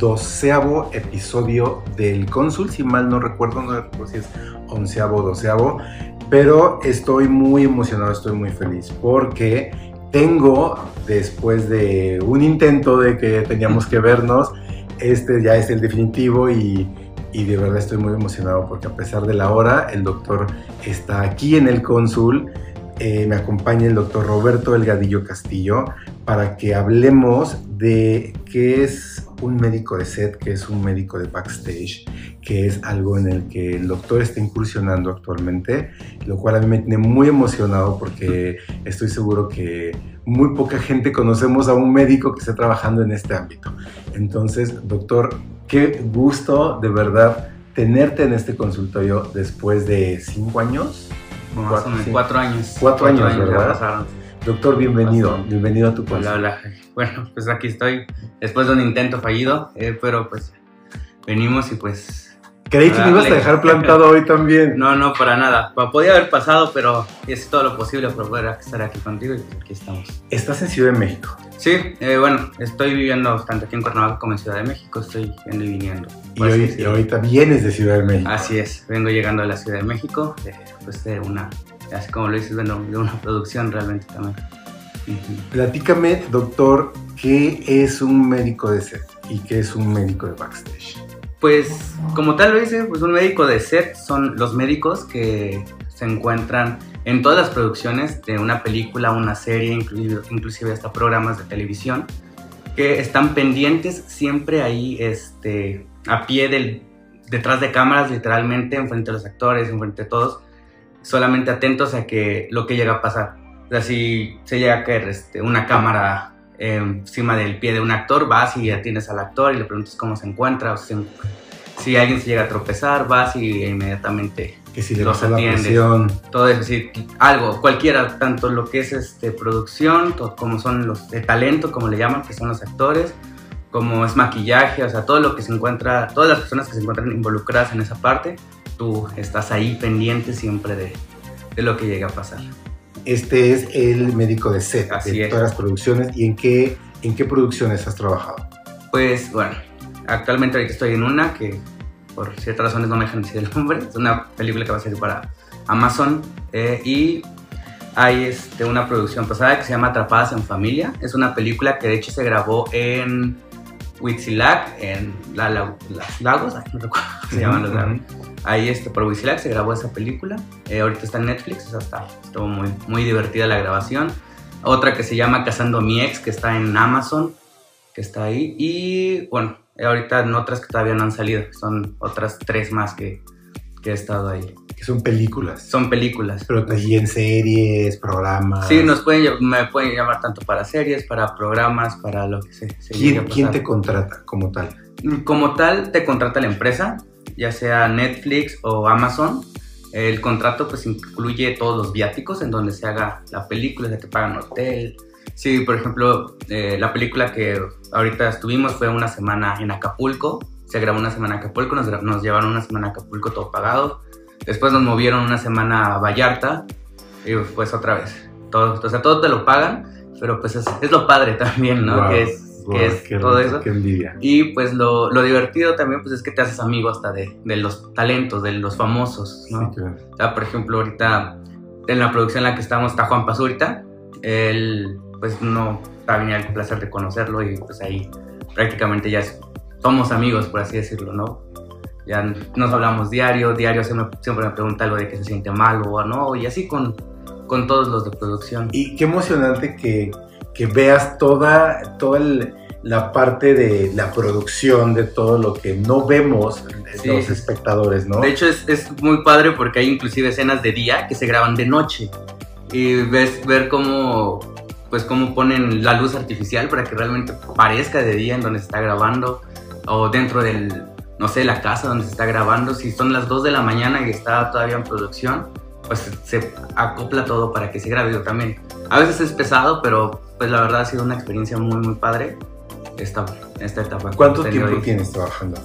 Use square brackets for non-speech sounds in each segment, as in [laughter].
Doceavo episodio del Cónsul. Si mal no recuerdo, no recuerdo si es onceavo o doceavo, pero estoy muy emocionado, estoy muy feliz porque tengo, después de un intento de que teníamos que vernos, este ya es el definitivo y, de verdad estoy muy emocionado porque a pesar de la hora, el doctor está aquí en el Cónsul. Eh, me acompaña el doctor Roberto Delgadillo Castillo para que hablemos de qué es un médico de set, qué es un médico de backstage, que es algo en el que el doctor está incursionando actualmente, lo cual a mí me tiene muy emocionado porque estoy seguro que muy poca gente conocemos a un médico que esté trabajando en este ámbito. Entonces, doctor, qué gusto de verdad tenerte en este consultorio después de cinco años. Más Cuatro, o menos, sí. cuatro años. Cuatro años, ya ¿verdad? Doctor, bienvenido, bienvenido a tu Hola, consulta. hola. Bueno, pues aquí estoy después de un intento fallido, eh, pero pues venimos y pues Creí que me ibas a dejar plantado hoy también. [laughs] no, no, para nada. Podía haber pasado, pero hice todo lo posible para poder estar aquí contigo y pues aquí estamos. Estás en Ciudad de México Sí, eh, bueno, estoy viviendo tanto aquí en Cuernavaca como en Ciudad de México, estoy yendo y viniendo. y, hoy, y decirlo. ahorita vienes de Ciudad de México. Así es, vengo llegando a la Ciudad de México, de, pues de una, así como lo dices, bueno, de una producción realmente también. Platícame, doctor, ¿qué es un médico de set y qué es un médico de backstage? Pues, como tal lo dice, pues un médico de set son los médicos que se encuentran en todas las producciones de una película, una serie, inclusive, inclusive hasta programas de televisión, que están pendientes siempre ahí, este, a pie del, detrás de cámaras, literalmente, enfrente de los actores, enfrente de todos, solamente atentos a que lo que llega a pasar. O sea, si se llega a caer este, una cámara eh, encima del pie de un actor, vas y atiendes al actor y le preguntas cómo se encuentra, o si, si alguien se llega a tropezar, vas y inmediatamente Que si le Los la atiendes. presión. todo eso, sí, algo, cualquiera, tanto lo que es este, producción, como son los de talento, como le llaman, que son los actores, como es maquillaje, o sea, todo lo que se encuentra, todas las personas que se encuentran involucradas en esa parte, tú estás ahí pendiente siempre de, de lo que llega a pasar. Este es el médico de set Así de es. todas las producciones. ¿Y en qué, en qué producciones has trabajado? Pues bueno, actualmente ahorita estoy en una que por ciertas razones no me dejan decir el nombre. Es una película que va a salir para Amazon eh, y hay este, una producción pasada que se llama Atrapadas en Familia. Es una película que de hecho se grabó en Huitzilac, en la, la- las lagos, no recuerdo cómo se llaman los lagos. Ahí este, por Huitzilac se grabó esa película. Eh, ahorita está en Netflix, o sea, está, estuvo muy, muy divertida la grabación. Otra que se llama Casando a mi ex, que está en Amazon, que está ahí. Y bueno, ahorita en otras que todavía no han salido. Son otras tres más que, que he estado ahí. Que son películas. Son películas. Pero también series, programas. Sí, nos pueden, me pueden llamar tanto para series, para programas, para lo que se, se llegue a ¿Quién, quién te contrata como tal? Como tal, te contrata la empresa, ya sea Netflix o Amazon. El contrato pues incluye todos los viáticos en donde se haga la película, de que pagan hotel. Sí, por ejemplo, eh, la película que ahorita estuvimos fue una semana en Acapulco. Se grabó una semana en Acapulco, nos, nos llevaron una semana a Acapulco todo pagado. Después nos movieron una semana a Vallarta y pues otra vez. Todo, o sea, todo te lo pagan, pero pues es, es lo padre también, ¿no? Que es, guau, que es qué todo eso. Qué envidia. Y pues lo, lo divertido también pues es que te haces amigo hasta de, de los talentos, de los famosos, ¿no? Sí, claro. O sea, por ejemplo, ahorita en la producción en la que estamos está Juan Pazurita. Él pues no tenía el placer de conocerlo y pues ahí prácticamente ya somos amigos, por así decirlo, ¿no? Ya nos hablamos diario, diario siempre, siempre me pregunta algo de que se siente mal o no, y así con, con todos los de producción. Y qué emocionante que, que veas toda, toda el- la parte de la producción, de todo lo que no vemos Sí. los espectadores, ¿no? De hecho, es, es muy padre porque hay inclusive escenas de día que se graban de noche. y ves, ver cómo, pues cómo ponen la luz artificial para que realmente parezca de día en donde se está grabando o dentro del, no sé, la casa donde se está grabando. Si son las 2 de la mañana y está todavía en producción, pues se acopla todo para que se grabe también. A veces es pesado, pero pues la verdad ha sido una experiencia muy, muy padre esta, esta etapa. ¿Cuánto tiempo tienes trabajando?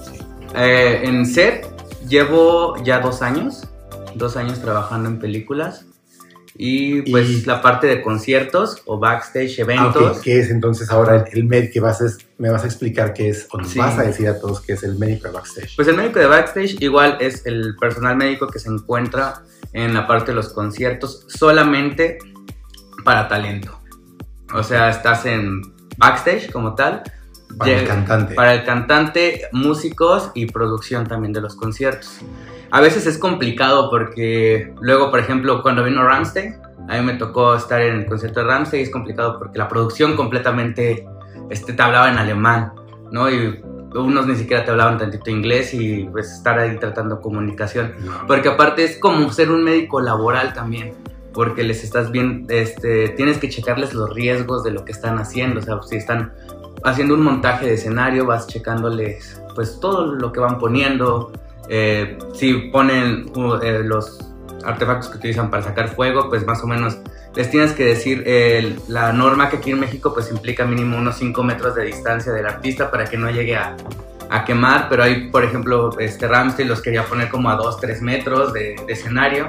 Eh, en set llevo ya dos años, dos años trabajando en películas. Y pues la parte de conciertos o backstage, eventos. Ah, ¿Qué es entonces ahora el, médico que vas a, me vas a explicar qué es o nos vas a decir a todos qué es el médico de backstage? Pues el médico de backstage igual es el personal médico que se encuentra en la parte de los conciertos solamente para talento. O sea, estás en backstage como tal. Para el cantante. Para el cantante, músicos y producción también de los conciertos a veces es complicado porque luego, por ejemplo, cuando vino Ramstein, a mí me tocó estar en el concierto de Ramstein y es complicado porque la producción completamente este, te hablaba en alemán, ¿no? Y unos ni siquiera te hablaban tantito inglés y pues estar ahí tratando comunicación. Porque aparte es como ser un médico laboral también, porque les estás bien, este, tienes que checarles los riesgos de lo que están haciendo, o sea, si están haciendo un montaje de escenario, vas checándoles pues todo lo que van poniendo, eh, si ponen uh, eh, los artefactos que utilizan para sacar fuego, pues más o menos les tienes que decir la norma que aquí en México pues implica mínimo unos 5 metros de distancia del artista para que no llegue a, a quemar, pero ahí por ejemplo este Ramsey los quería poner como a 2, 3 metros de, de, escenario,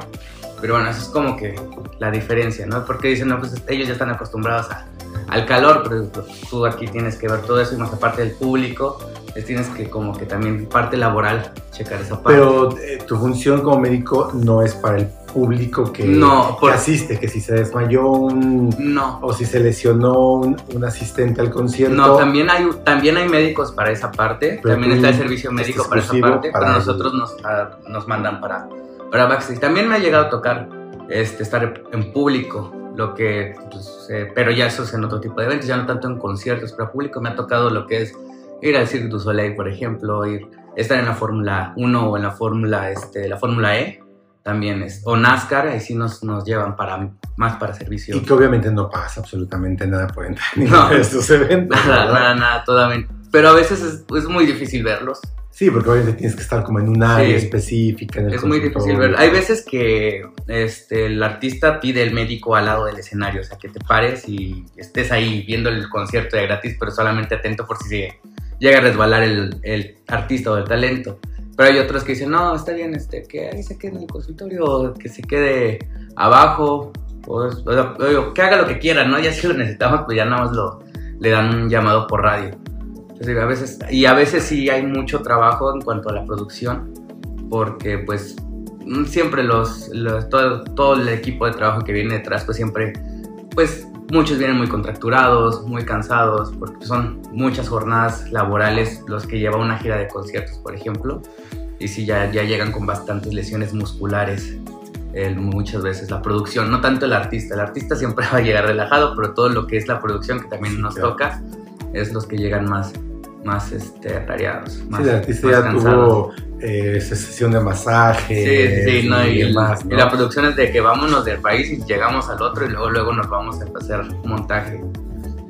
pero bueno, eso es como que la diferencia, ¿no? Porque dicen, no, pues ellos ya están acostumbrados a, al calor, pero tú aquí tienes que ver todo eso y más aparte del público, tienes que como que también parte laboral checar esa parte. Pero eh, tu función como médico no es para el público que, no, asiste, que si se desmayó un... No. O si se lesionó un, asistente al concierto. No, también hay, también hay médicos para esa parte, también está el servicio médico para esa parte, pero nosotros nos, ah, nos mandan para, para backstage. También me ha llegado a tocar este, estar en público, lo que, pues, eh, pero ya eso es en otro tipo de eventos, ya no tanto en conciertos, pero público me ha tocado lo que es ir al Cirque du Soleil, por ejemplo, ir, estar en la Fórmula 1 o en la Fórmula este, la Fórmula E, también es, o NASCAR, ahí sí nos, nos llevan para, más para servicio. Y que obviamente no pasa absolutamente nada por entrar en estos eventos. [laughs] Nada, nada, nada, totalmente. Pero a veces es, es muy difícil verlos. Sí, porque obviamente tienes que estar como en un área específica. En es muy difícil ver. Hay veces que este, el artista pide el médico al lado del escenario, o sea, que te pares y estés ahí viendo el concierto de gratis, pero solamente atento por si se llega a resbalar el, el, artista o el talento. Pero hay otros que dicen, no, está bien, este, que ahí se quede en el consultorio, que se quede abajo, o, que haga lo que quiera, ¿no? Ya si lo necesitamos, pues ya nada más lo, le dan un llamado por radio. A veces, y a veces sí hay mucho trabajo en cuanto a la producción, porque pues siempre los, los todo, todo el equipo de trabajo que viene detrás, pues siempre, pues Muchos vienen muy contracturados, muy cansados, porque son muchas jornadas laborales los que lleva una gira de conciertos, por ejemplo, y si ya, ya llegan con bastantes lesiones musculares. muchas veces la producción, no tanto el artista, el artista siempre [laughs] va a llegar relajado, pero todo lo que es la producción que también nos toca es los que llegan más, más este, atareados. sí, el artista ya tuvo eh, sesión de masaje. Sí, sí, no, y, la producción es de que vámonos del país y llegamos al otro y luego, luego nos vamos a hacer montaje.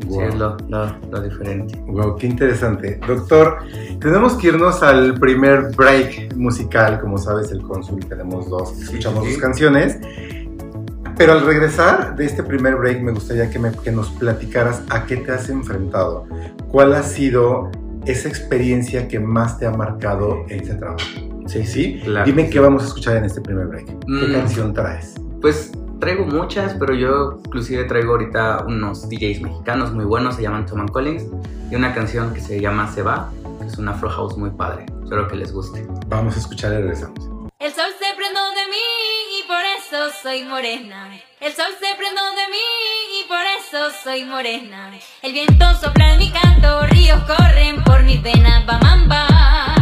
Sí, es lo, lo, diferente. Wow, qué interesante. Doctor, tenemos que irnos al primer break musical. Como sabes, el Consul tenemos dos, escuchamos dos canciones. Pero al regresar de este primer break, me gustaría que, me, que nos platicaras a qué te has enfrentado. ¿Cuál ha sido esa experiencia que más te ha marcado en ese trabajo. Sí, sí. Dime qué vamos a escuchar en este primer break. ¿Qué mm. canción traes? Pues traigo muchas, pero yo inclusive traigo ahorita unos DJs mexicanos muy buenos, se llaman Toman Collins, y una canción que se llama Se va, que es una afro house muy padre. Espero que les guste. Vamos a escuchar y regresamos. El sol se prendó de mí eso soy morena. El sol se prendó de mí por eso soy morena. El viento sopla en mi canto, ríos corren por mis venas, bamamba.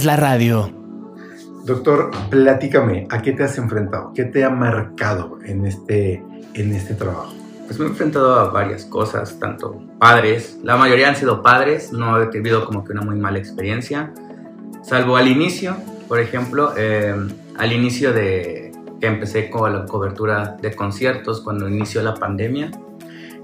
Haces la radio. Doctor, platícame, ¿a qué te has enfrentado? ¿Qué te ha marcado en este, en este trabajo? Pues me he enfrentado a varias cosas, tanto padres, la mayoría han sido padres, no he tenido como que una muy mala experiencia, salvo al inicio, por ejemplo, eh, al inicio de que empecé con la cobertura de conciertos, cuando inició la pandemia,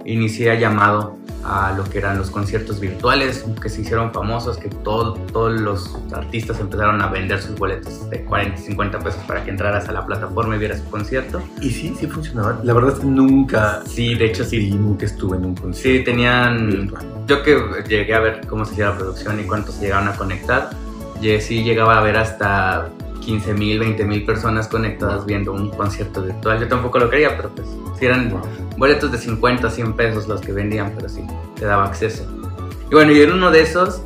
inicié llamado a lo que eran los conciertos virtuales, que se hicieron famosos, que todo- todos los artistas empezaron a vender sus boletos de 40 y 50 pesos para que entraras a la plataforma y vieras su concierto. Y sí, sí funcionaba. La verdad es que nunca, Sí, de hecho sí. sí, nunca estuve en un concierto Sí, tenían virtual. Yo que llegué a ver cómo se hacía la producción y cuántos llegaban a conectar, sí llegaba a ver hasta 15 mil, 20 mil personas conectadas viendo un concierto virtual. Yo tampoco lo creía, pero pues sí eran Wow. boletos de 50, 100 pesos los que vendían, pero sí, te daba acceso. Y bueno, y en uno de esos,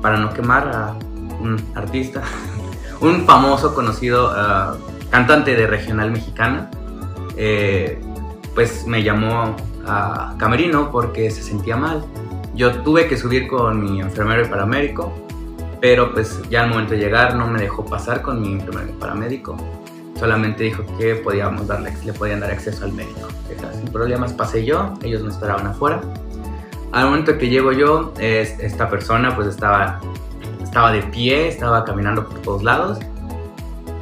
para no quemar a un artista, [laughs] un famoso, conocido ah, cantante de regional mexicana, eh, pues me llamó a Camerino porque se sentía mal. Yo tuve que subir con mi enfermero y paramédico, pero pues ya al momento de llegar no me dejó pasar con mi enfermero paramédico. Solamente dijo que podíamos darle, le podían dar acceso al médico. Sin problemas pasé yo, ellos me esperaban afuera. Al momento que llego yo, es- esta persona pues estaba, estaba de pie, estaba caminando por todos lados.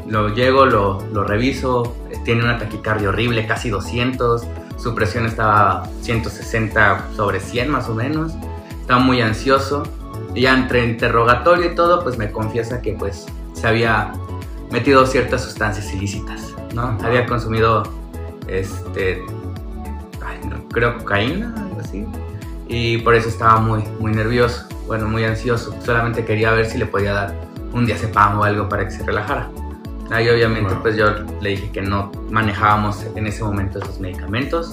Lo llego, lo, lo reviso, tiene una taquicardia horrible, casi 200, su presión estaba 160 sobre 100 más o menos, estaba muy ansioso. Y ya entre interrogatorio y todo, pues me confiesa que pues se había metido ciertas sustancias ilícitas, ¿no? Había consumido, este, ay, no, creo cocaína, algo así. Y por eso estaba muy, muy nervioso, bueno, muy ansioso. Solamente quería ver si le podía dar un diazepam o algo para que se relajara. Ahí obviamente Wow. pues yo le dije que no manejábamos en ese momento esos medicamentos,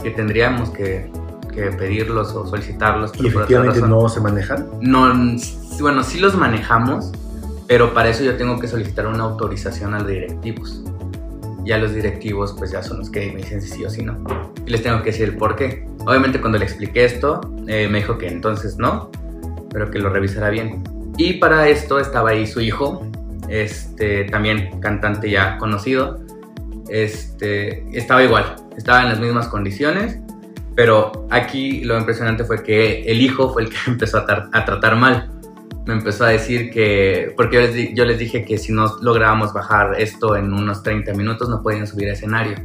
que tendríamos que, que pedirlos o solicitarlos. Y efectivamente no se manejan. no, bueno, sí los manejamos, pero para eso yo tengo que solicitar una autorización a los directivos. Ya los directivos pues ya son los que me dicen si sí o si no. Y les tengo que decir el por qué. Obviamente cuando le expliqué esto, eh, me dijo que entonces no, pero que lo revisara bien. Y para esto estaba ahí su hijo, este, también cantante ya conocido. Este, estaba igual, estaba en las mismas condiciones, pero aquí lo impresionante fue que el hijo fue el que [laughs] empezó a, tar- a tratar mal. Me empezó a decir que, porque yo les, yo les dije que si no lográbamos bajar esto en unos 30 minutos no podían subir a escenario.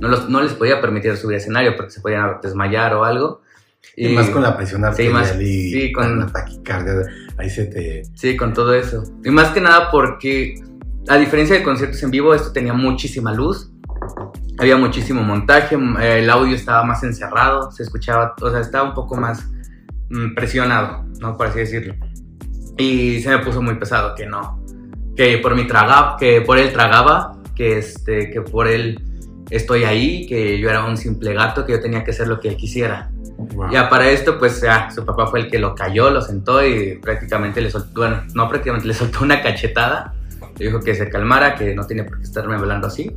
No, los- no les podía permitir subir a escenario porque se podían desmayar o algo. Y, más con la presión arterial más- y sí, con- la taquicardia. Ahí se te... Sí, con todo eso. Y más que nada porque, a diferencia de conciertos en vivo, esto tenía muchísima luz. Había muchísimo montaje, el audio estaba más encerrado, se escuchaba, o sea, estaba un poco más mm, presionado, ¿no? Por así decirlo. Y se me puso muy pesado que no, que por mi tragaba, que por él tragaba, que este, que por él estoy ahí, que yo era un simple gato, que yo tenía que hacer lo que él quisiera. Wow. Ya para esto, pues su papá fue el que lo cayó, lo sentó y prácticamente le soltó, bueno, no prácticamente [laughs] le soltó una cachetada. Le dijo que se calmara, que no tiene por qué estarme hablando así.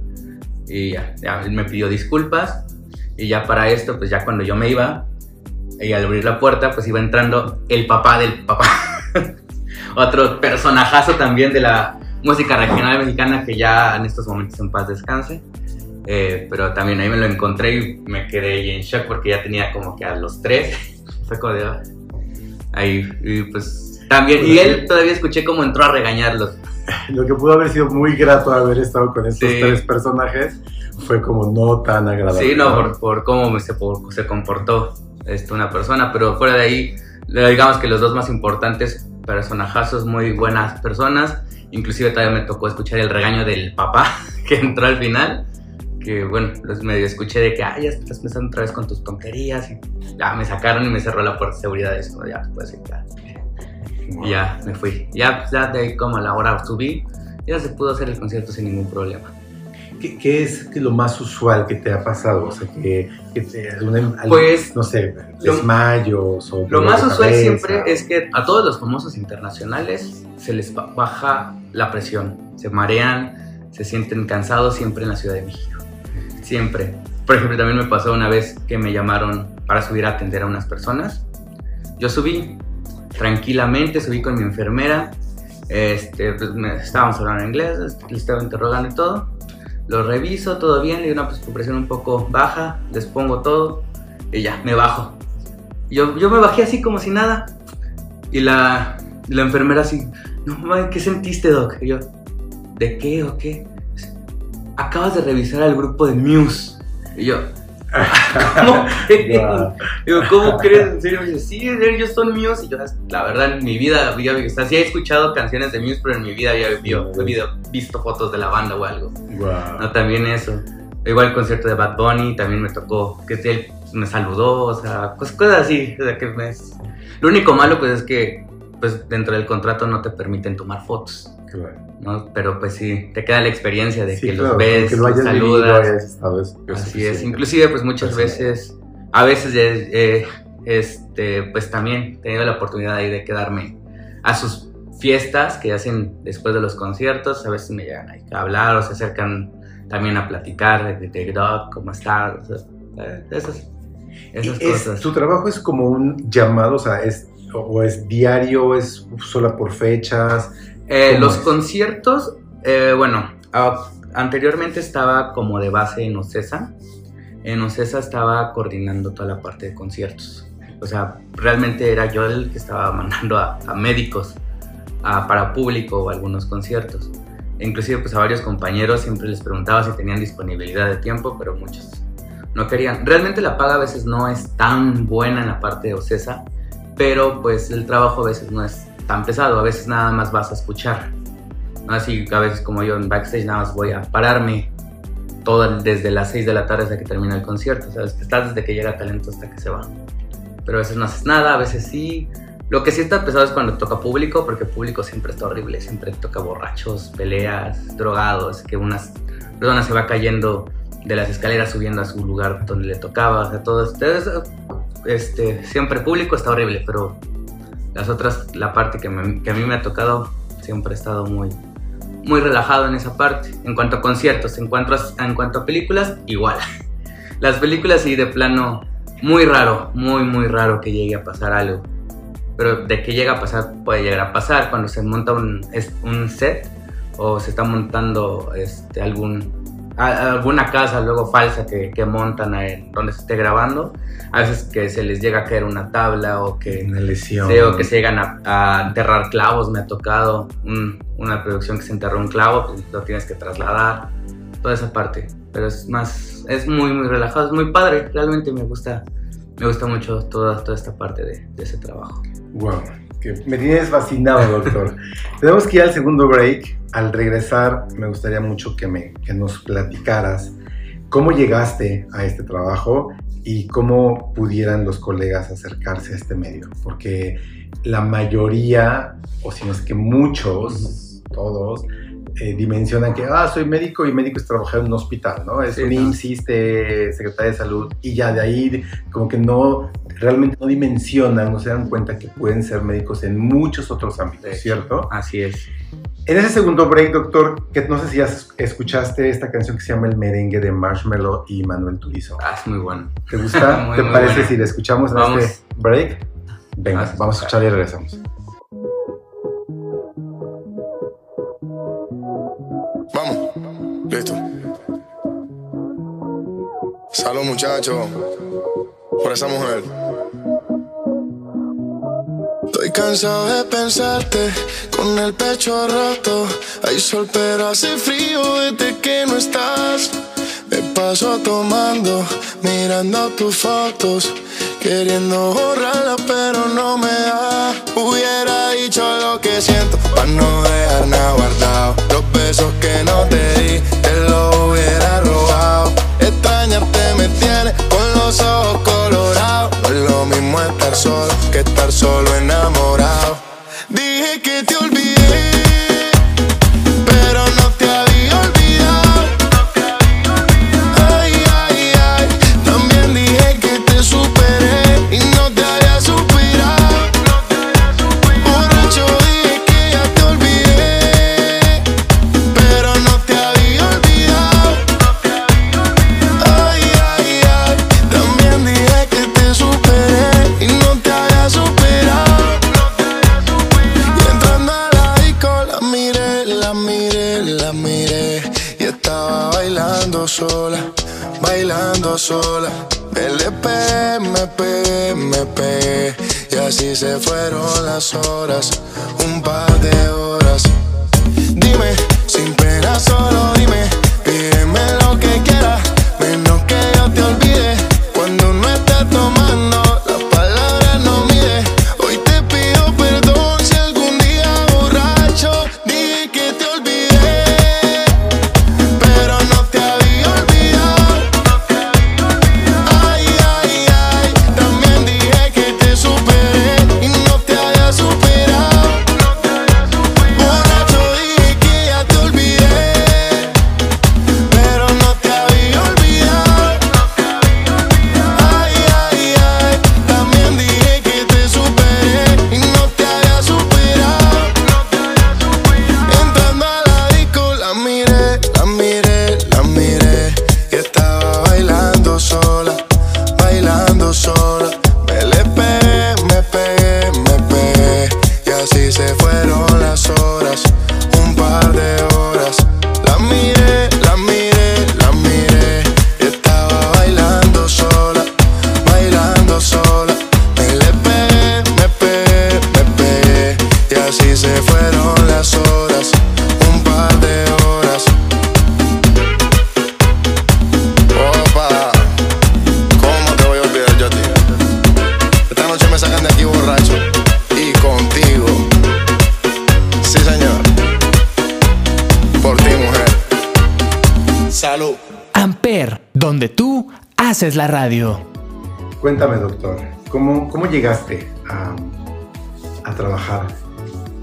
Y ya, ya, me pidió disculpas. Y ya para esto, pues ya cuando yo me iba, y al abrir la puerta, pues iba entrando el papá del papá. [laughs] Otro personajazo también de la música regional mexicana que ya en estos momentos en paz descanse. Eh, pero también ahí me lo encontré y me quedé ahí en shock porque ya tenía como que a los tres [laughs] fue como de, "Ah". ahí, y pues también, y él todavía escuché como entró a regañarlos. [sighs] Lo que pudo haber sido muy grato haber estado con estos Sí. tres personajes fue como no tan agradable. Sí, no, por, por cómo se, por- se comportó este, una persona, pero fuera de ahí, digamos que los dos más importantes personajazos, muy buenas personas, inclusive todavía me tocó escuchar el regaño del papá [laughs] que entró al final, que bueno, los medio escuché de que, ah, ya estás empezando otra vez con tus tonterías, y ya me sacaron y me cerró la puerta de seguridad, es como, ya, puedes ir, ya. Y ya, me fui. Ya, ya de ahí como a la hora subí, ya se pudo hacer el concierto sin ningún problema. ¿Qué, qué es lo más usual que te ha pasado? O sea, que, que te, alguna- Pues, no sé, lo- desmayos o Lo más usual cabeza. siempre es que a todos los famosos internacionales se les ba- baja la presión, se marean, se sienten cansados siempre en la Ciudad de México. Siempre. Por ejemplo, también me pasó una vez que me llamaron para subir a atender a unas personas. Yo subí tranquilamente, subí con mi enfermera. Este, pues, estábamos hablando en inglés, este, le estaba interrogando y todo. Lo reviso, todo bien, le doy una pues, presión un poco baja, les pongo todo y ya, me bajo. Yo, yo me bajé así como si nada. Y la, la enfermera así, no, mames, ¿qué sentiste, Doc? Y yo, ¿de qué o qué? Acabas de revisar al grupo de Muse. Y yo, ¿cómo crees? [laughs] Digo, ¿cómo crees? En serio, me dice, sí, ellos son Muse. Y yo, la verdad, en mi vida había o sea, sí he escuchado canciones de Muse, pero en mi vida había vio- había visto fotos de la banda o algo. Wow. No, también eso. Igual el concierto de Bad Bunny también me tocó, que él me saludó, o sea, cos- cosas así. O sea, que me... Lo único malo pues es que pues dentro del contrato no te permiten tomar fotos, Claro. ¿no? Pero pues sí, te queda la experiencia de Sí, que claro, los ves, que lo hayas los vivido, saludas. hayas estado, es- es Así es, inclusive pues muchas veces, a veces eh, este, pues también he tenido la oportunidad ahí de quedarme a sus fiestas que hacen después de los conciertos, a veces me llegan ahí a hablar o se acercan también a platicar de, Doc, cómo está, eh, esas, esas Y es- cosas. ¿Tu trabajo es como un llamado, o sea, es, o, o es diario, es solo por fechas? Eh, ¿Cómo los es? conciertos, eh, bueno, anteriormente estaba como de base en Ocesa. En Ocesa estaba coordinando toda la parte de conciertos. O sea, realmente era yo el que estaba mandando a, a médicos a- para público o algunos conciertos. E inclusive pues a varios compañeros siempre les preguntaba si tenían disponibilidad de tiempo, pero muchos no querían. Realmente la paga a veces no es tan buena en la parte de Ocesa, pero pues el trabajo a veces no es tan pesado, a veces nada más vas a escuchar. ¿no? Así a veces como yo en backstage nada más voy a pararme todo desde las 6 de la tarde hasta que termina el concierto, ¿sabes? Estás desde que llega talento hasta que se va. Pero a veces no haces nada, a veces sí. Lo que sí está pesado es cuando toca público, porque público siempre está horrible, siempre toca borrachos, peleas, drogados, que una persona se va cayendo de las escaleras subiendo a su lugar donde le tocaba, o sea, todo esto, eso, este, siempre público está horrible, pero las otras, la parte que, me- a mí me ha tocado, siempre he estado muy, muy relajado en esa parte. En cuanto a conciertos, en cuanto a, en cuanto a películas, igual. [laughs] Las películas sí, de plano, muy raro, muy, muy raro que llegue a pasar algo. Pero de que llega a pasar, puede llegar a pasar cuando se monta un, un set o se está montando este, algún, a- alguna casa luego falsa que, que montan en donde se esté grabando. A veces que se les llega a caer una tabla o que Una lesión. Sí, o que se llegan a, a enterrar clavos, me ha tocado un- una producción que se enterró un clavo, pues lo tienes que trasladar, toda esa parte. Pero es más, es muy, muy relajado, es muy padre, realmente me gusta, me gusta mucho toda, toda esta parte de, de ese trabajo. Wow, que me tienes fascinado, doctor. [laughs] Tenemos que ir al segundo break. Al regresar, me gustaría mucho que, me, que nos platicaras cómo llegaste a este trabajo y cómo pudieran los colegas acercarse a este medio. Porque la mayoría, o si no es que muchos, todos, eh, dimensionan que, ah, soy médico y médico es trabajar en un hospital, ¿no? Es Sí, un no. IMSS, Secretaría de Salud, y ya de ahí como que no, realmente no dimensionan, no se dan cuenta que pueden ser médicos en muchos otros ámbitos. ¿cierto? Así es. En ese segundo break, doctor, que no sé si ya escuchaste esta canción que se llama El merengue de Marshmello y Manuel Turizo. Ah, es muy bueno. ¿Te gusta? [laughs] Muy, ¿Te muy parece buena. si la escuchamos en Vamos. este break? Venga, Vamos a vamos a escuchar y regresamos. Salud muchachos por esa mujer. Estoy cansado de pensarte con el pecho roto. Hay sol, pero hace frío desde que no estás. Me paso tomando, mirando tus fotos, queriendo borrarla, pero no me da. Hubiera dicho lo que siento, para no dejar nada guardado. Los besos que no te di, solo que estar solo enamorado. Se fueron las horas, la radio. Cuéntame, doctor, ¿cómo, cómo llegaste a, a trabajar?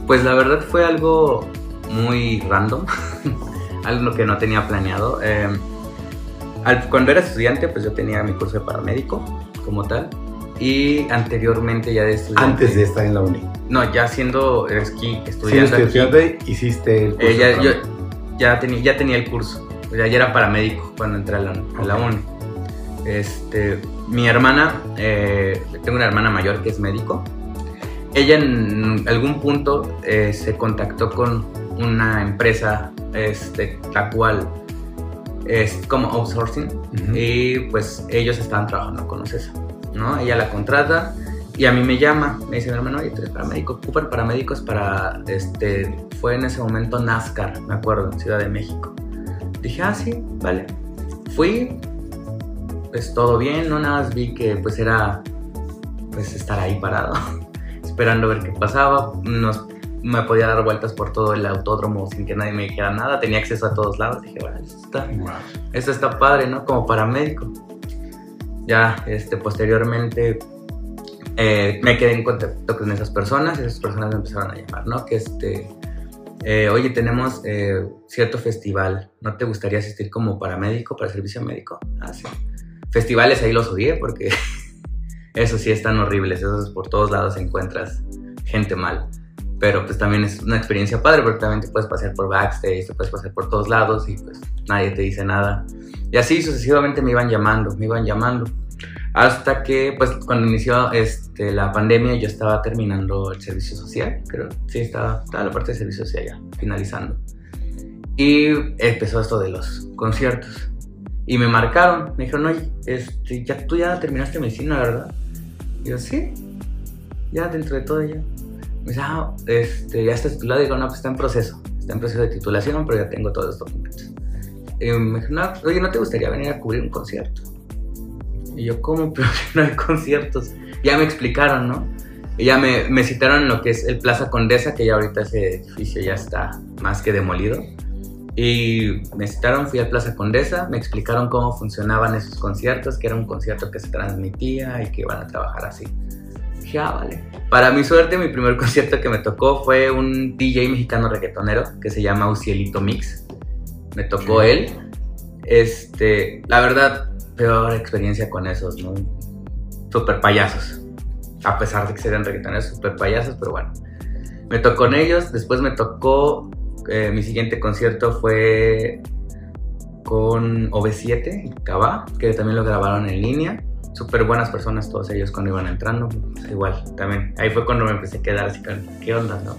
Pues la verdad fue algo muy random, [laughs] algo que no tenía planeado. Eh, al- cuando era estudiante, pues yo tenía mi curso de paramédico como tal. Y anteriormente ya de estudiante. Antes de estar en la uni. No, ya siendo esquí, estudiando aquí, estudiante, hiciste el curso. eh, ya, de yo, ya, tenía, ya tenía el curso. Ya, ya era paramédico cuando entré a la, a la uni. Este, mi hermana, eh, tengo una hermana mayor que es médico. Ella en algún punto eh, se contactó con una empresa, este, la cual es como outsourcing y pues ellos estaban trabajando con OCESA, ¿no? Ella la contrata y a mí me llama, me dice mi hermano, oye, tú eres paramédico, ocupan paramédicos para, este, fue en ese momento NASCAR, me acuerdo, en Ciudad de México. Dije, ah, sí, vale. Fui, pues todo bien, no nada más vi que pues era, pues estar ahí parado, [laughs] esperando a ver qué pasaba, nos, me podía dar vueltas por todo el autódromo sin que nadie me dijera nada, tenía acceso a todos lados, dije, bueno, esto está, Wow. esto está padre, ¿no? Como paramédico. Ya, este, posteriormente eh, me quedé en contacto con esas personas y esas personas me empezaron a llamar, ¿no? Que este, eh, oye, tenemos eh, cierto festival, ¿no te gustaría asistir como paramédico para servicio médico? Ah, sí. Festivales ahí los odié porque [laughs] esos sí están horribles, esos por todos lados encuentras gente mal. Pero pues también es una experiencia padre porque también te puedes pasear por backstage, te puedes pasear por todos lados y pues nadie te dice nada. Y así sucesivamente me iban llamando, me iban llamando. Hasta que, pues, cuando inició este, la pandemia, yo estaba terminando el servicio social, creo. Sí, estaba, estaba la parte de servicio social ya, finalizando. Y empezó esto de los conciertos. Y me marcaron, me dijeron, oye, este, ya, tú ya terminaste medicina, ¿verdad? Y yo, sí, ya dentro de todo ya. Me dice, ah, este, ya está titulado. Digo, no, pues está en proceso. Está en proceso de titulación, pero ya tengo todos estos documentos. Y me dijo, no, oye, ¿no te gustaría venir a cubrir un concierto? Y yo, ¿cómo? Pero no hay conciertos. Ya me explicaron, ¿no? Y ya me, me citaron en lo que es el Plaza Condesa, que ya ahorita ese edificio ya está más que demolido. Y me citaron, fui al Plaza Condesa, me explicaron cómo funcionaban esos conciertos, que era un concierto que se transmitía y que iban a trabajar así. Dije, ah, vale. Para mi suerte, mi primer [laughs] concierto que me tocó fue un DJ mexicano reggaetonero que se llama Ucielito Mix. Me tocó él. Este, la verdad, peor experiencia con esos, ¿no? Super payasos. A pesar de que serían reggaetoneros, super payasos, pero bueno. Me tocó con ellos, después me tocó eh, mi siguiente concierto fue con OV7 y Cava, que también lo grabaron en línea. Súper buenas personas todos ellos cuando iban entrando. Pues, igual, también. Ahí fue cuando me empecé a quedar así con, ¿qué onda, no?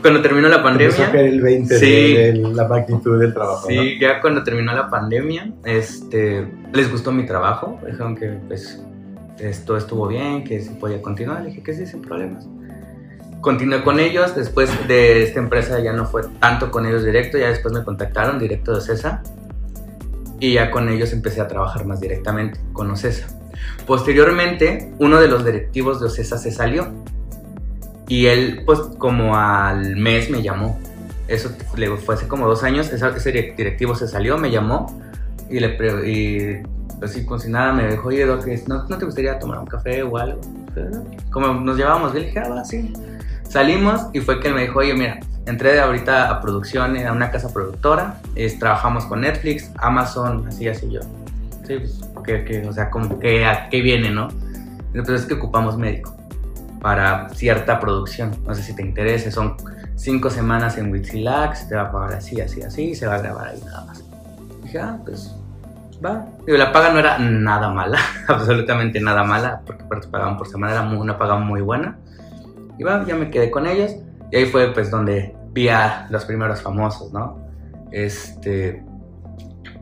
Cuando terminó la pandemia... Caer el 20 Sí. de, de la magnitud del trabajo, ¿no? Sí, ya cuando terminó la pandemia, este, les gustó mi trabajo, dijeron que pues esto estuvo bien, que se podía continuar, le dije que sí, sin problemas. Continué con ellos, después de esta empresa ya no fue tanto con ellos directo, ya después me contactaron directo de CESA y ya con ellos empecé a trabajar más directamente con OCESA. Posteriormente, uno de los directivos de OCESA se salió y él, pues como al mes me llamó. Eso fue hace como dos años, ese directivo se salió, me llamó y le y así como si nada me dijo, oye, Doc, ¿no, ¿no te gustaría tomar un café o algo? Como nos llevábamos bien, le dije, ah, sí. Salimos y fue que él me dijo, oye, mira, entré ahorita a producción, a una casa productora, es, trabajamos con Netflix, Amazon, así, así yo. Sí, pues, que, que, o sea, como que a qué viene, ¿no? Entonces es que ocupamos médico para cierta producción. No sé si te interesa, son cinco semanas en Wixilax, te va a pagar así, así, así, y se va a grabar ahí nada más. Dije, ah, pues va. Digo, la paga no era nada mala, [laughs] absolutamente nada mala, porque aparte pagaban por semana, era muy- una paga muy buena. Y va, ya me quedé con ellos, y ahí fue pues donde vi a los primeros famosos, ¿no? Este,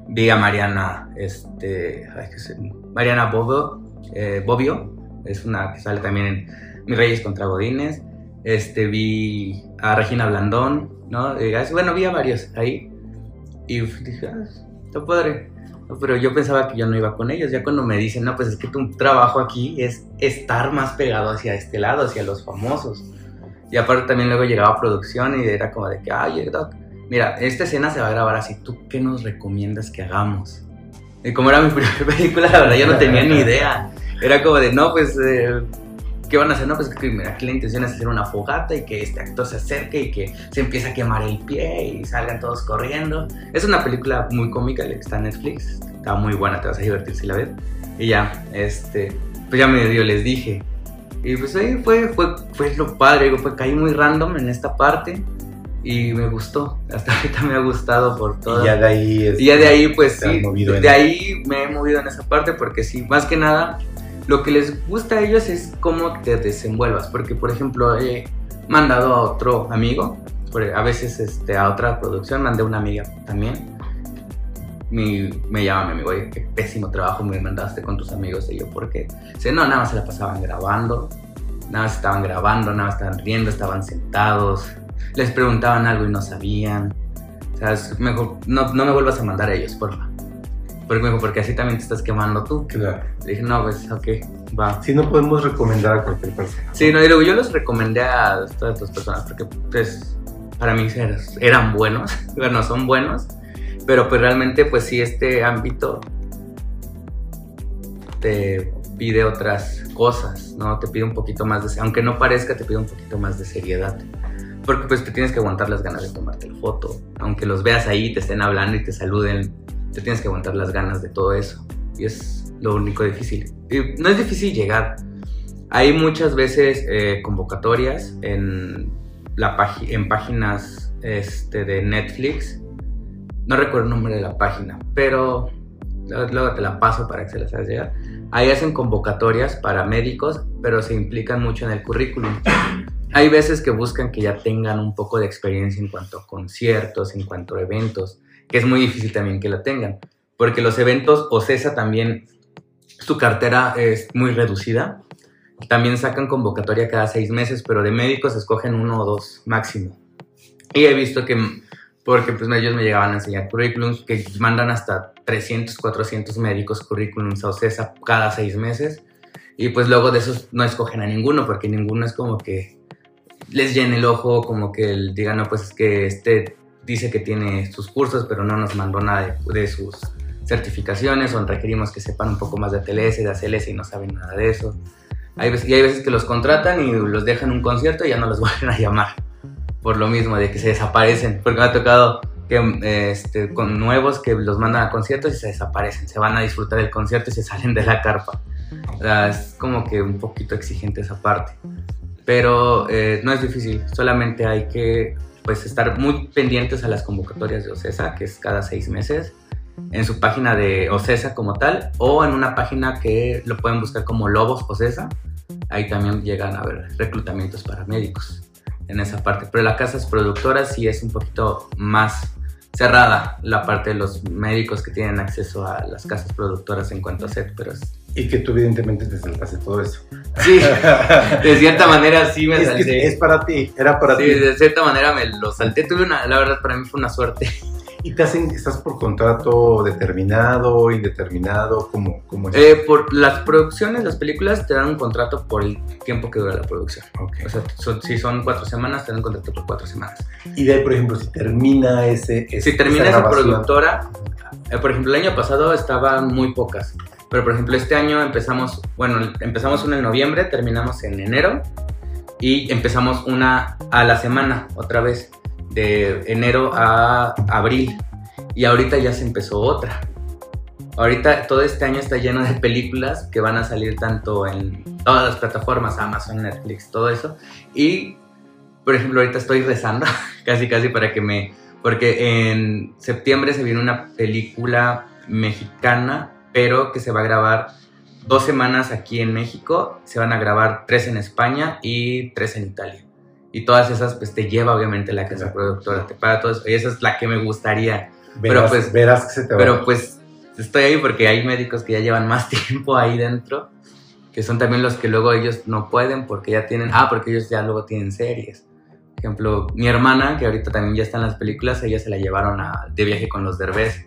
vi a Mariana, este, ay, qué sé, Mariana Bobbio, eh, Bobbio, es una que sale también en Mis Reyes contra Godines. Este, vi a Regina Blandón, ¿no? Y, bueno, vi a varios ahí. Y dije, ah, está padre. Pero yo pensaba que yo no iba con ellos. Ya cuando me dicen, no, pues es que tu trabajo aquí es estar más pegado hacia este lado, hacia los famosos. Y aparte también luego llegaba a producción y era como de que, ay, Doc, mira, esta escena se va a grabar así. ¿Tú qué nos recomiendas que hagamos? Y como era mi [laughs] primera película, la verdad yo no tenía ni idea. Era como de, no, pues, eh, ¿qué van a hacer? No, pues que mira, aquí la intención es hacer una fogata y que este actor se acerque y que se empiece a quemar el pie y salgan todos corriendo. Es una película muy cómica, la que está en Netflix. Está muy buena, te vas a divertir si la ves. Y ya, este, pues ya medio les dije. Y pues ahí fue, fue, fue lo padre, fue, caí muy random en esta parte y me gustó. Hasta ahorita me ha gustado por todo. Y ya de ahí... este, Y ya de ahí, pues sí, de ahí me he movido en esa parte porque sí, más que nada, lo que les gusta a ellos es cómo te desenvuelvas. Porque, por ejemplo, he mandado a otro amigo, por- a veces este, a otra producción, mandé a una amiga también. Mi- me llama mi amigo, oye, qué pésimo trabajo me mandaste con tus amigos. Y yo, ¿por qué? Dice, no, nada más se la pasaban grabando, nada más estaban grabando, nada más estaban riendo, estaban sentados, les preguntaban algo y no sabían. O sea, no, me vuelvas a mandar a ellos, porfa. Porque, me dijo, porque así también te estás quemando tú. Claro. Le dije, no, pues, ok, va. Si no podemos recomendar a cualquier persona. Sí, no, y luego yo los recomendé a todas estas personas porque, pues, para mí er- eran buenos, [laughs] bueno, son buenos, pero pues realmente, pues sí, este ámbito te pide otras cosas, ¿no? Te pide un poquito más de, aunque no parezca, te pide un poquito más de seriedad. Porque pues te tienes que aguantar las ganas de tomarte la foto. Aunque los veas ahí, te estén hablando y te saluden, te tienes que aguantar las ganas de todo eso. Y es lo único difícil. Y no es difícil llegar. Hay muchas veces eh, convocatorias en, la en páginas este, de Netflix. No recuerdo el nombre de la página, pero luego te la paso para que se las hagas llegar. Ahí hacen convocatorias para médicos, pero se implican mucho en el currículum. Hay veces que buscan que ya tengan un poco de experiencia en cuanto a conciertos, en cuanto a eventos, que es muy difícil también que la tengan, porque los eventos, OCESA también, su cartera es muy reducida, también sacan convocatoria cada seis meses, pero de médicos escogen uno o dos máximo. Y he visto que, porque pues ellos me llegaban a enseñar currículums, que mandan hasta 300, 400 médicos currículums a OCESA cada seis meses. Y pues luego de esos no escogen a ninguno, porque ninguno es como que les llene el ojo, como que el- digan, no, pues es que este dice que tiene sus cursos, pero no nos mandó nada de, de sus certificaciones, o requerimos que sepan un poco más de TLS, de ACLS y no saben nada de eso. Hay veces, y hay veces que los contratan y los dejan un concierto y ya no los [laughs] vuelven a llamar. Por lo mismo, de que se desaparecen. Porque me ha tocado que, este, con nuevos que los mandan a conciertos y se desaparecen. Se van a disfrutar del concierto y se salen de la carpa. O sea, es como que un poquito exigente esa parte. Pero eh, no es difícil. Solamente hay que pues, estar muy pendientes a las convocatorias de OCESA, que es cada seis meses en su página de OCESA como tal o en una página que lo pueden buscar como Lobos OCESA. Ahí también llegan a ver reclutamientos para médicos en esa parte. Pero la casa es productora sí es un poquito más cerrada la parte de los médicos que tienen acceso a las casas productoras en cuanto a set, pero es- Y que tú evidentemente te saltaste todo eso. Sí, [laughs] de cierta manera sí me Es, salté. que es para ti, era para Sí, ti. de cierta manera me lo salté. Tuve una, la verdad, para mí fue una suerte. ¿Y te hacen, estás por contrato determinado, indeterminado? ¿Cómo, cómo es? Eh, por las producciones, las películas te dan un contrato por el tiempo que dura la producción. Ok. O sea, son- si son cuatro semanas, te dan un contrato por cuatro semanas. Y de ahí, por ejemplo, si termina ese. ese- Si termina esa productora, eh, por ejemplo, el año pasado estaban muy pocas. Pero, por ejemplo, este año empezamos, bueno, empezamos una en noviembre, terminamos en enero y empezamos una a la semana, otra vez, de enero a abril. Y ahorita ya se empezó otra. Ahorita todo este año está lleno de películas que van a salir tanto en todas las plataformas, Amazon, Netflix, todo eso. Y, por ejemplo, ahorita estoy rezando, [laughs] casi casi para que me... Porque en septiembre se viene una película mexicana, pero que se va a grabar dos semanas aquí en México, se van a grabar tres en España y tres en Italia. Y todas esas, pues te lleva obviamente la casa productora, te paga todo eso. Y esa es la que me gustaría Verás, pero pues- verás que se te va. pero pues estoy ahí porque hay médicos que ya llevan más [laughs] tiempo ahí dentro, que son también los que luego ellos no pueden porque ya tienen, ah, porque ellos ya luego tienen series. Por ejemplo, mi hermana, que ahorita también ya está en las películas, ella se la llevaron a- de viaje con los Derbez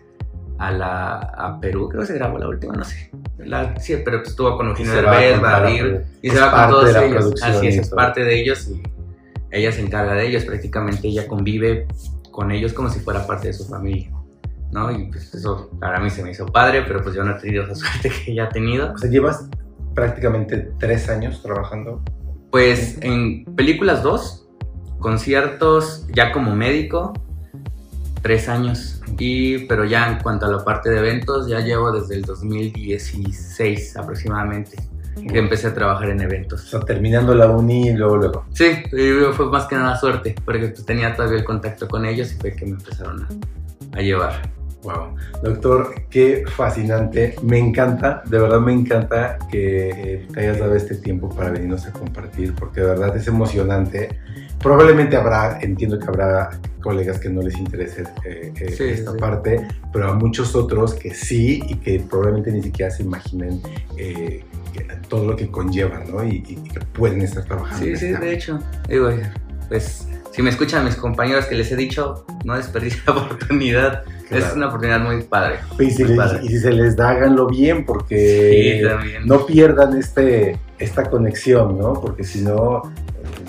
a, la, a Perú, creo que se grabó la última, no sé. La- sí, pero pues estuvo con Eugenio Derbez, Badir, y es se va con todos ellos. Así es, es parte de ellos y ella se encarga de ellos. Prácticamente ella convive con ellos como si fuera parte de su familia. ¿no? Y pues eso para mí se me hizo padre, pero pues yo no he tenido esa [laughs] suerte que ella ha tenido. O sea, llevas prácticamente tres años trabajando. Pues en películas dos, conciertos ya como médico, tres años. Y, pero ya en cuanto a la parte de eventos, ya llevo desde el 2016 aproximadamente que empecé a trabajar en O eventos. sea, terminando la uni y luego, luego. Sí, fue más que nada suerte, porque pues tenía todavía el contacto con ellos y fue que me empezaron a, a llevar. Wow. Doctor, qué fascinante. Me encanta, de verdad me encanta que eh, te hayas dado este tiempo para venirnos a compartir, porque de verdad es emocionante. Probablemente habrá, entiendo que habrá colegas que no les interese eh, eh, Sí, esta sí. parte, pero a muchos otros que sí y que probablemente ni siquiera se imaginen eh, todo lo que conlleva, ¿no? Y, y que pueden estar trabajando. Sí, sí, de hecho. Digo, pues si me escuchan mis compañeros que les he dicho, no desperdicien [laughs] la oportunidad. Claro. Es una oportunidad muy padre. Y si, muy les- padre. y si se les da, háganlo bien, porque Sí, no pierdan este, esta conexión, ¿no? Porque si no,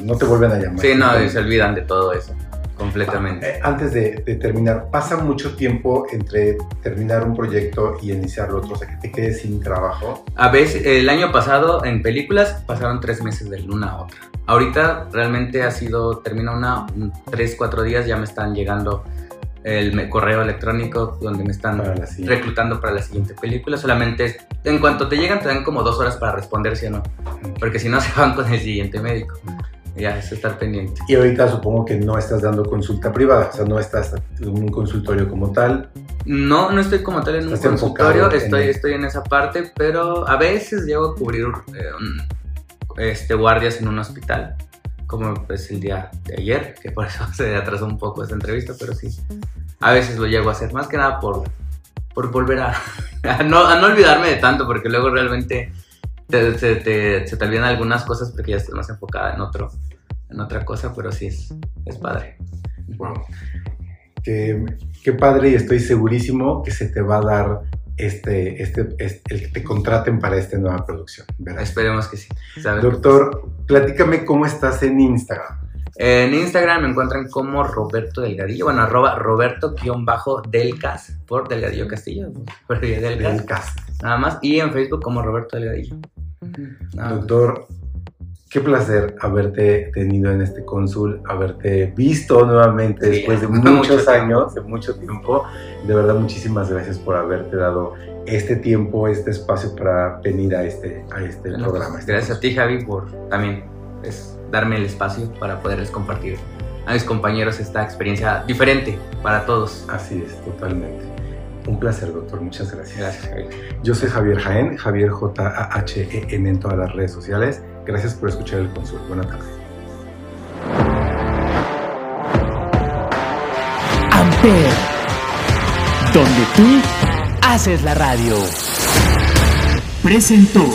no te vuelven a llamar. Sí, no, y se olvidan de todo eso. Completamente. Eh, Antes de, de terminar, pasa mucho tiempo entre terminar un proyecto y iniciar otro, o sea, que te quedes sin trabajo. A veces, el año pasado en películas pasaron tres meses de una a otra. Ahorita realmente ha sido, termina una, un- tres, cuatro días, ya me están llegando el me- correo electrónico donde me están Para reclutando para la siguiente película. Solamente es- en cuanto te llegan te dan como dos horas para responder sí o no. Porque si no [laughs] se van con el siguiente médico. Ya es estar pendiente. Y ahorita supongo que no estás dando consulta privada, o sea, no estás en un consultorio como tal. No, no estoy como tal en un consultorio, en estoy, el- estoy en esa parte, pero a veces llego a cubrir eh, un- este, guardias en un hospital, como pues el día de ayer, que por eso [laughs] se atrasó un poco esta entrevista, pero sí, a veces lo llego a hacer, más que nada por, por volver a, [laughs] a no, a no olvidarme de tanto, porque luego realmente te, te- te- se te olvidan algunas cosas porque ya estás más enfocada en otro, en otra cosa, pero sí es, es padre. Wow. Qué, qué padre y estoy segurísimo que se te va a dar este, este, este- el que te contraten para esta nueva producción. ¿verdad? Esperemos que sí. Doctor, platícame cómo estás en Instagram. En Instagram me encuentran como Roberto Delgadillo, bueno, arroba Roberto-Delcas, por Delgadillo Castillo, por Delgas, Del cast. nada más, y en Facebook como Roberto Delgadillo. Más. Doctor, qué placer haberte tenido en este cónsul, haberte visto nuevamente Sí, después de [laughs] mucho muchos años, de mucho tiempo. De verdad, muchísimas gracias por haberte dado este tiempo, este espacio para venir a este, a este Bueno, programa. pues, este gracias a ti, Javi, por también pues, darme el espacio para poderles compartir a mis compañeros esta experiencia diferente para todos. Así es, totalmente. Un placer, doctor. Muchas gracias. Gracias, Javi. Yo soy Javier Jaén, Javier J-A-H-E-N en todas las redes sociales. Gracias por escuchar el cónsul. Buenas tardes. Amper, donde tú haces la radio. Presentó.